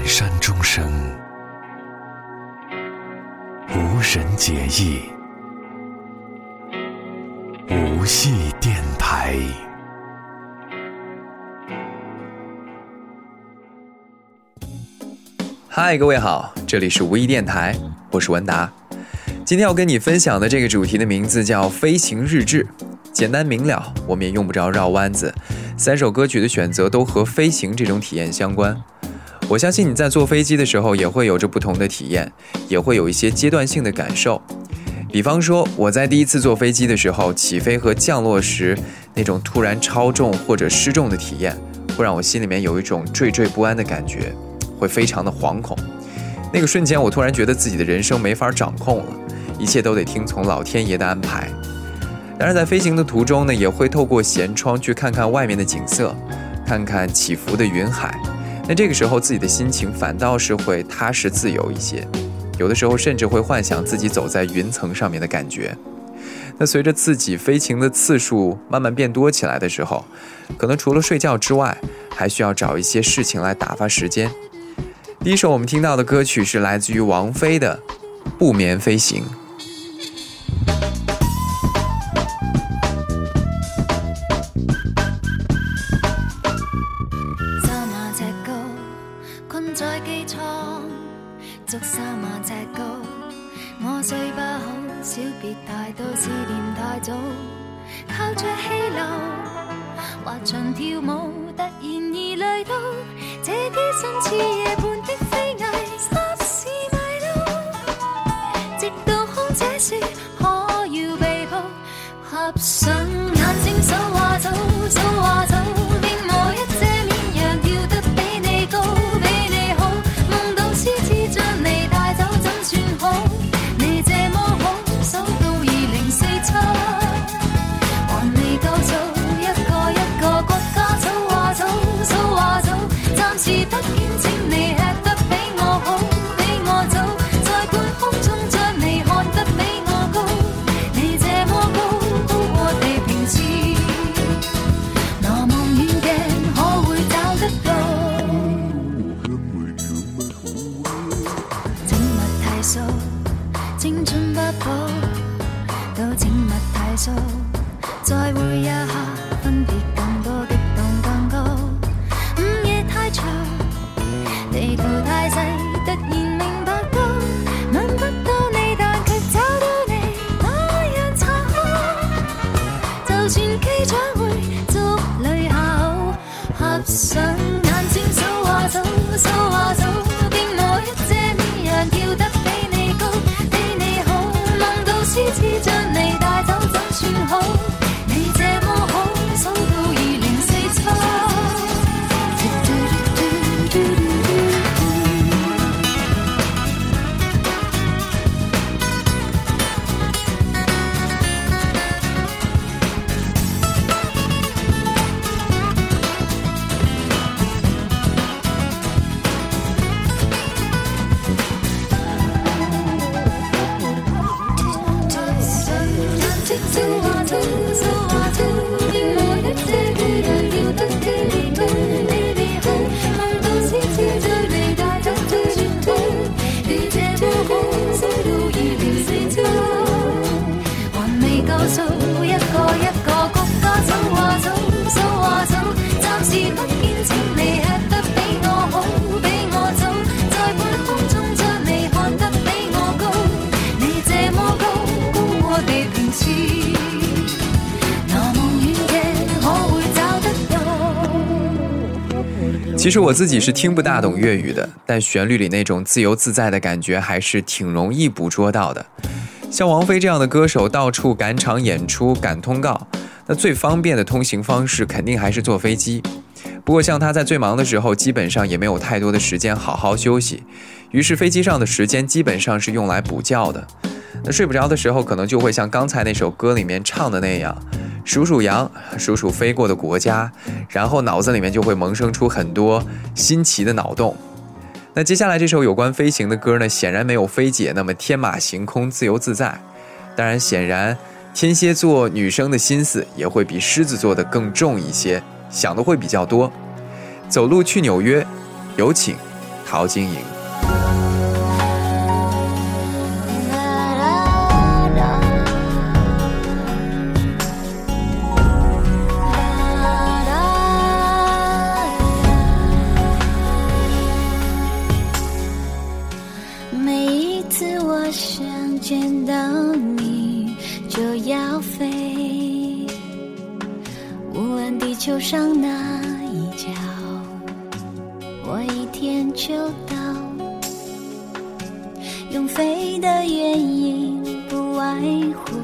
阑珊中声，无人解意，无戏电台。嗨，各位好，这里是无意电台，我是文达。今天要跟你分享的这个主题的名字叫《飞行日志》，简单明了，我们也用不着绕弯子。三首歌曲的选择都和飞行这种体验相关。我相信你在坐飞机的时候也会有着不同的体验，也会有一些阶段性的感受。比方说，我在第一次坐飞机的时候，起飞和降落时那种突然超重或者失重的体验，会让我心里面有一种惴惴不安的感觉，会非常的惶恐。那个瞬间，我突然觉得自己的人生没法掌控了，一切都得听从老天爷的安排。当然，在飞行的途中呢，也会透过舷窗去看看外面的景色，看看起伏的云海。那这个时候，自己的心情反倒是会踏实自由一些，有的时候甚至会幻想自己走在云层上面的感觉。那随着自己飞行的次数慢慢变多起来的时候，可能除了睡觉之外，还需要找一些事情来打发时间。第一首我们听到的歌曲是来自于王菲的《不眠飞行》。跳舞突然而来到这机身似夜半太，青春不保，都请勿太熟，再会一刻，分别。其实我自己是听不大懂粤语的，但旋律里那种自由自在的感觉还是挺容易捕捉到的。像王菲这样的歌手，到处赶场演出、赶通告，那最方便的通行方式肯定还是坐飞机。不过像她在最忙的时候，基本上也没有太多的时间好好休息，于是飞机上的时间基本上是用来补觉的。那睡不着的时候，可能就会像刚才那首歌里面唱的那样。数数羊，数数飞过的国家，然后脑子里面就会萌生出很多新奇的脑洞。那接下来这首有关飞行的歌呢，显然没有飞姐那么天马行空、自由自在。当然，显然天蝎座女生的心思也会比狮子座的更重一些，想的会比较多。走路去纽约，有请陶晶莹。乎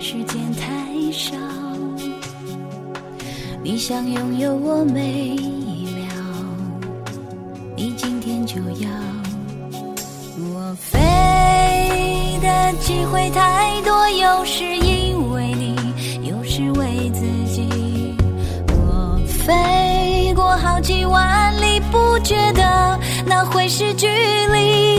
时间太少。你想拥有我每一秒，你今天就要。我飞的机会太多，有时因为你，有时为自己。我飞过好几万里，不觉得那会是距离。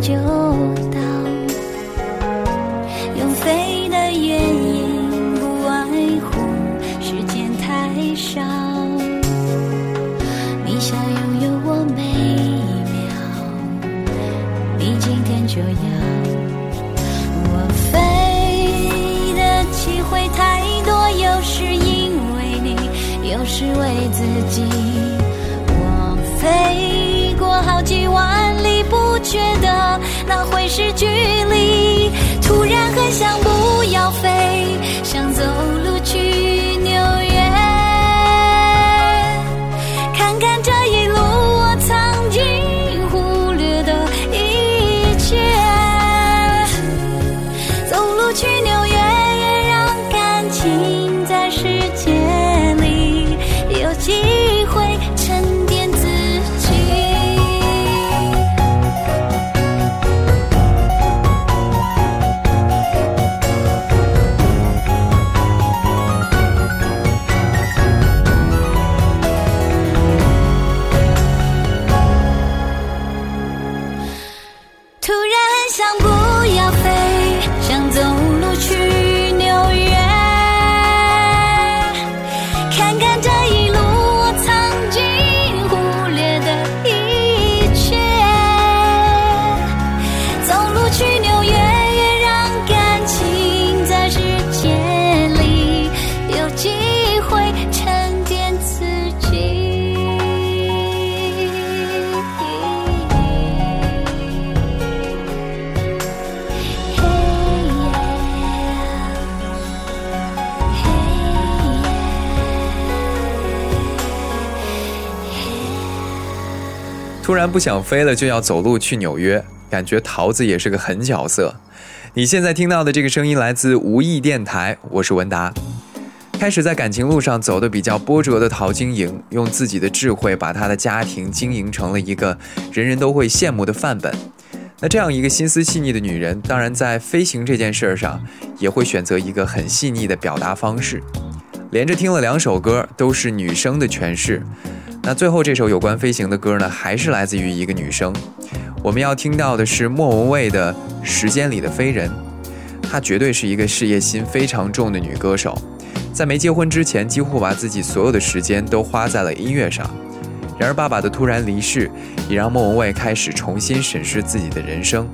就到。用飞的原因，不外乎时间太少。你想拥有我每一秒，你今天就要。我飞的机会太多，有时因为你，有时为自己。我飞过好几万，觉得那会是距离。突然很想不要飞，想走路去纽约，看看这一路我曾经忽略的一切。走路去纽约，也让感情在时间突然不想飞了，就要走路去纽约，感觉桃子也是个狠角色。你现在听到的这个声音来自无意电台，我是文达。开始在感情路上走的比较波折的陶晶莹，用自己的智慧把她的家庭经营成了一个人人都会羡慕的范本。那这样一个心思细腻的女人，当然在飞行这件事儿上，也会选择一个很细腻的表达方式。连着听了两首歌，都是女生的诠释。那最后这首有关飞行的歌呢，还是来自于一个女生。我们要听到的是莫文蔚的《时间里的飞人》，她绝对是一个事业心非常重的女歌手。在没结婚之前，几乎把自己所有的时间都花在了音乐上。然而，爸爸的突然离世，也让莫文蔚开始重新审视自己的人生。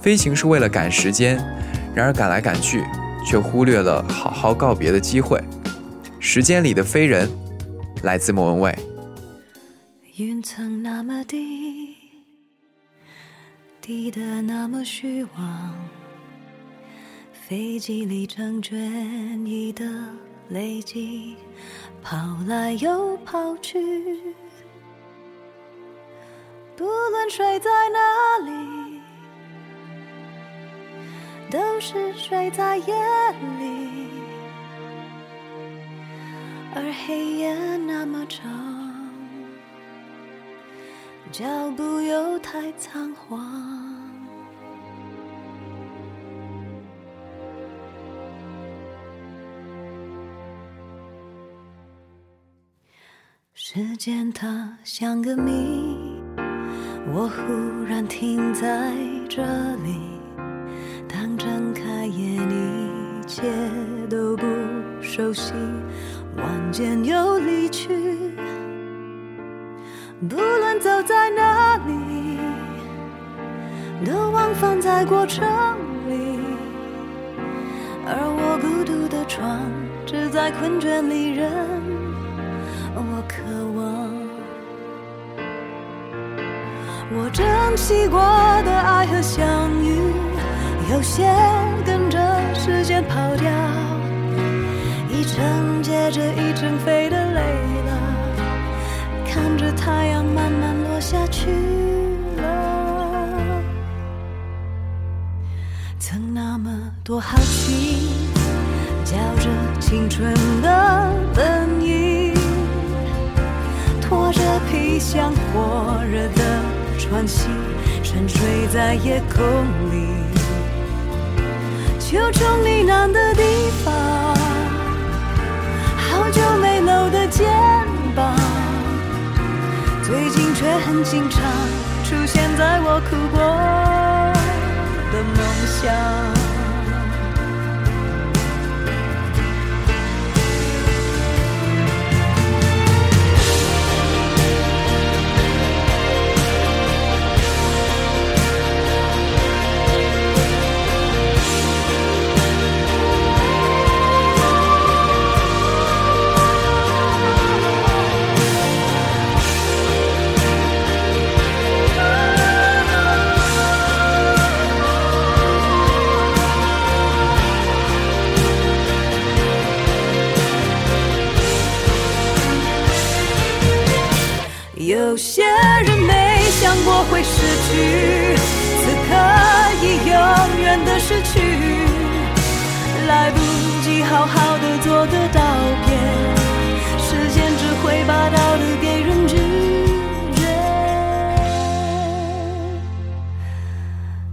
飞行是为了赶时间，然而赶来赶去，却忽略了好好告别的机会。时间里的飞人，来自莫文蔚。云层那么低，低得那么虚妄，飞机里成卷一的累积，跑来又跑去。不论睡在哪里，都是睡在夜里，而黑夜那么长。脚步又太仓皇，时间它像个谜，我忽然停在这里。当睁开眼，一切都不熟悉，晚间又离去。不走在哪里，都往返在过程里，而我孤独的床，只在困倦里人我渴望。我珍惜过的爱和相遇，有些跟着时间跑掉，一程接着一程飞的累了。看着太阳下去了，曾那么多好奇，叫着青春的本意，拖着皮箱火热的喘息，沉睡在夜空里，求重却很经常出现在我哭过的梦乡。有些人没想过会失去，此刻已永远的失去，来不及好好的做个道别，时间只会把道理给人拒绝。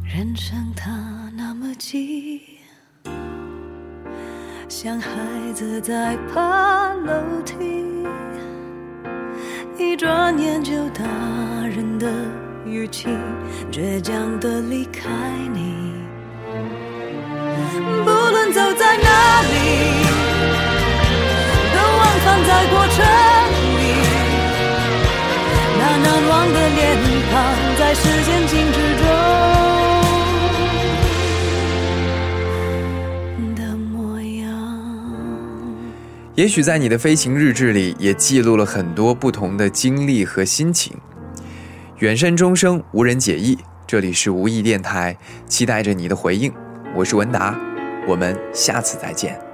人生它那么急，像孩子在爬楼梯。一转眼就大人的语气，倔强的离开你。不论走在哪里，都往返在过程里。那难忘的脸庞，在时间静止也许在你的飞行日志里，也记录了很多不同的经历和心情。远山钟声无人解意，这里是无意电台，期待着你的回应。我是文达，我们下次再见。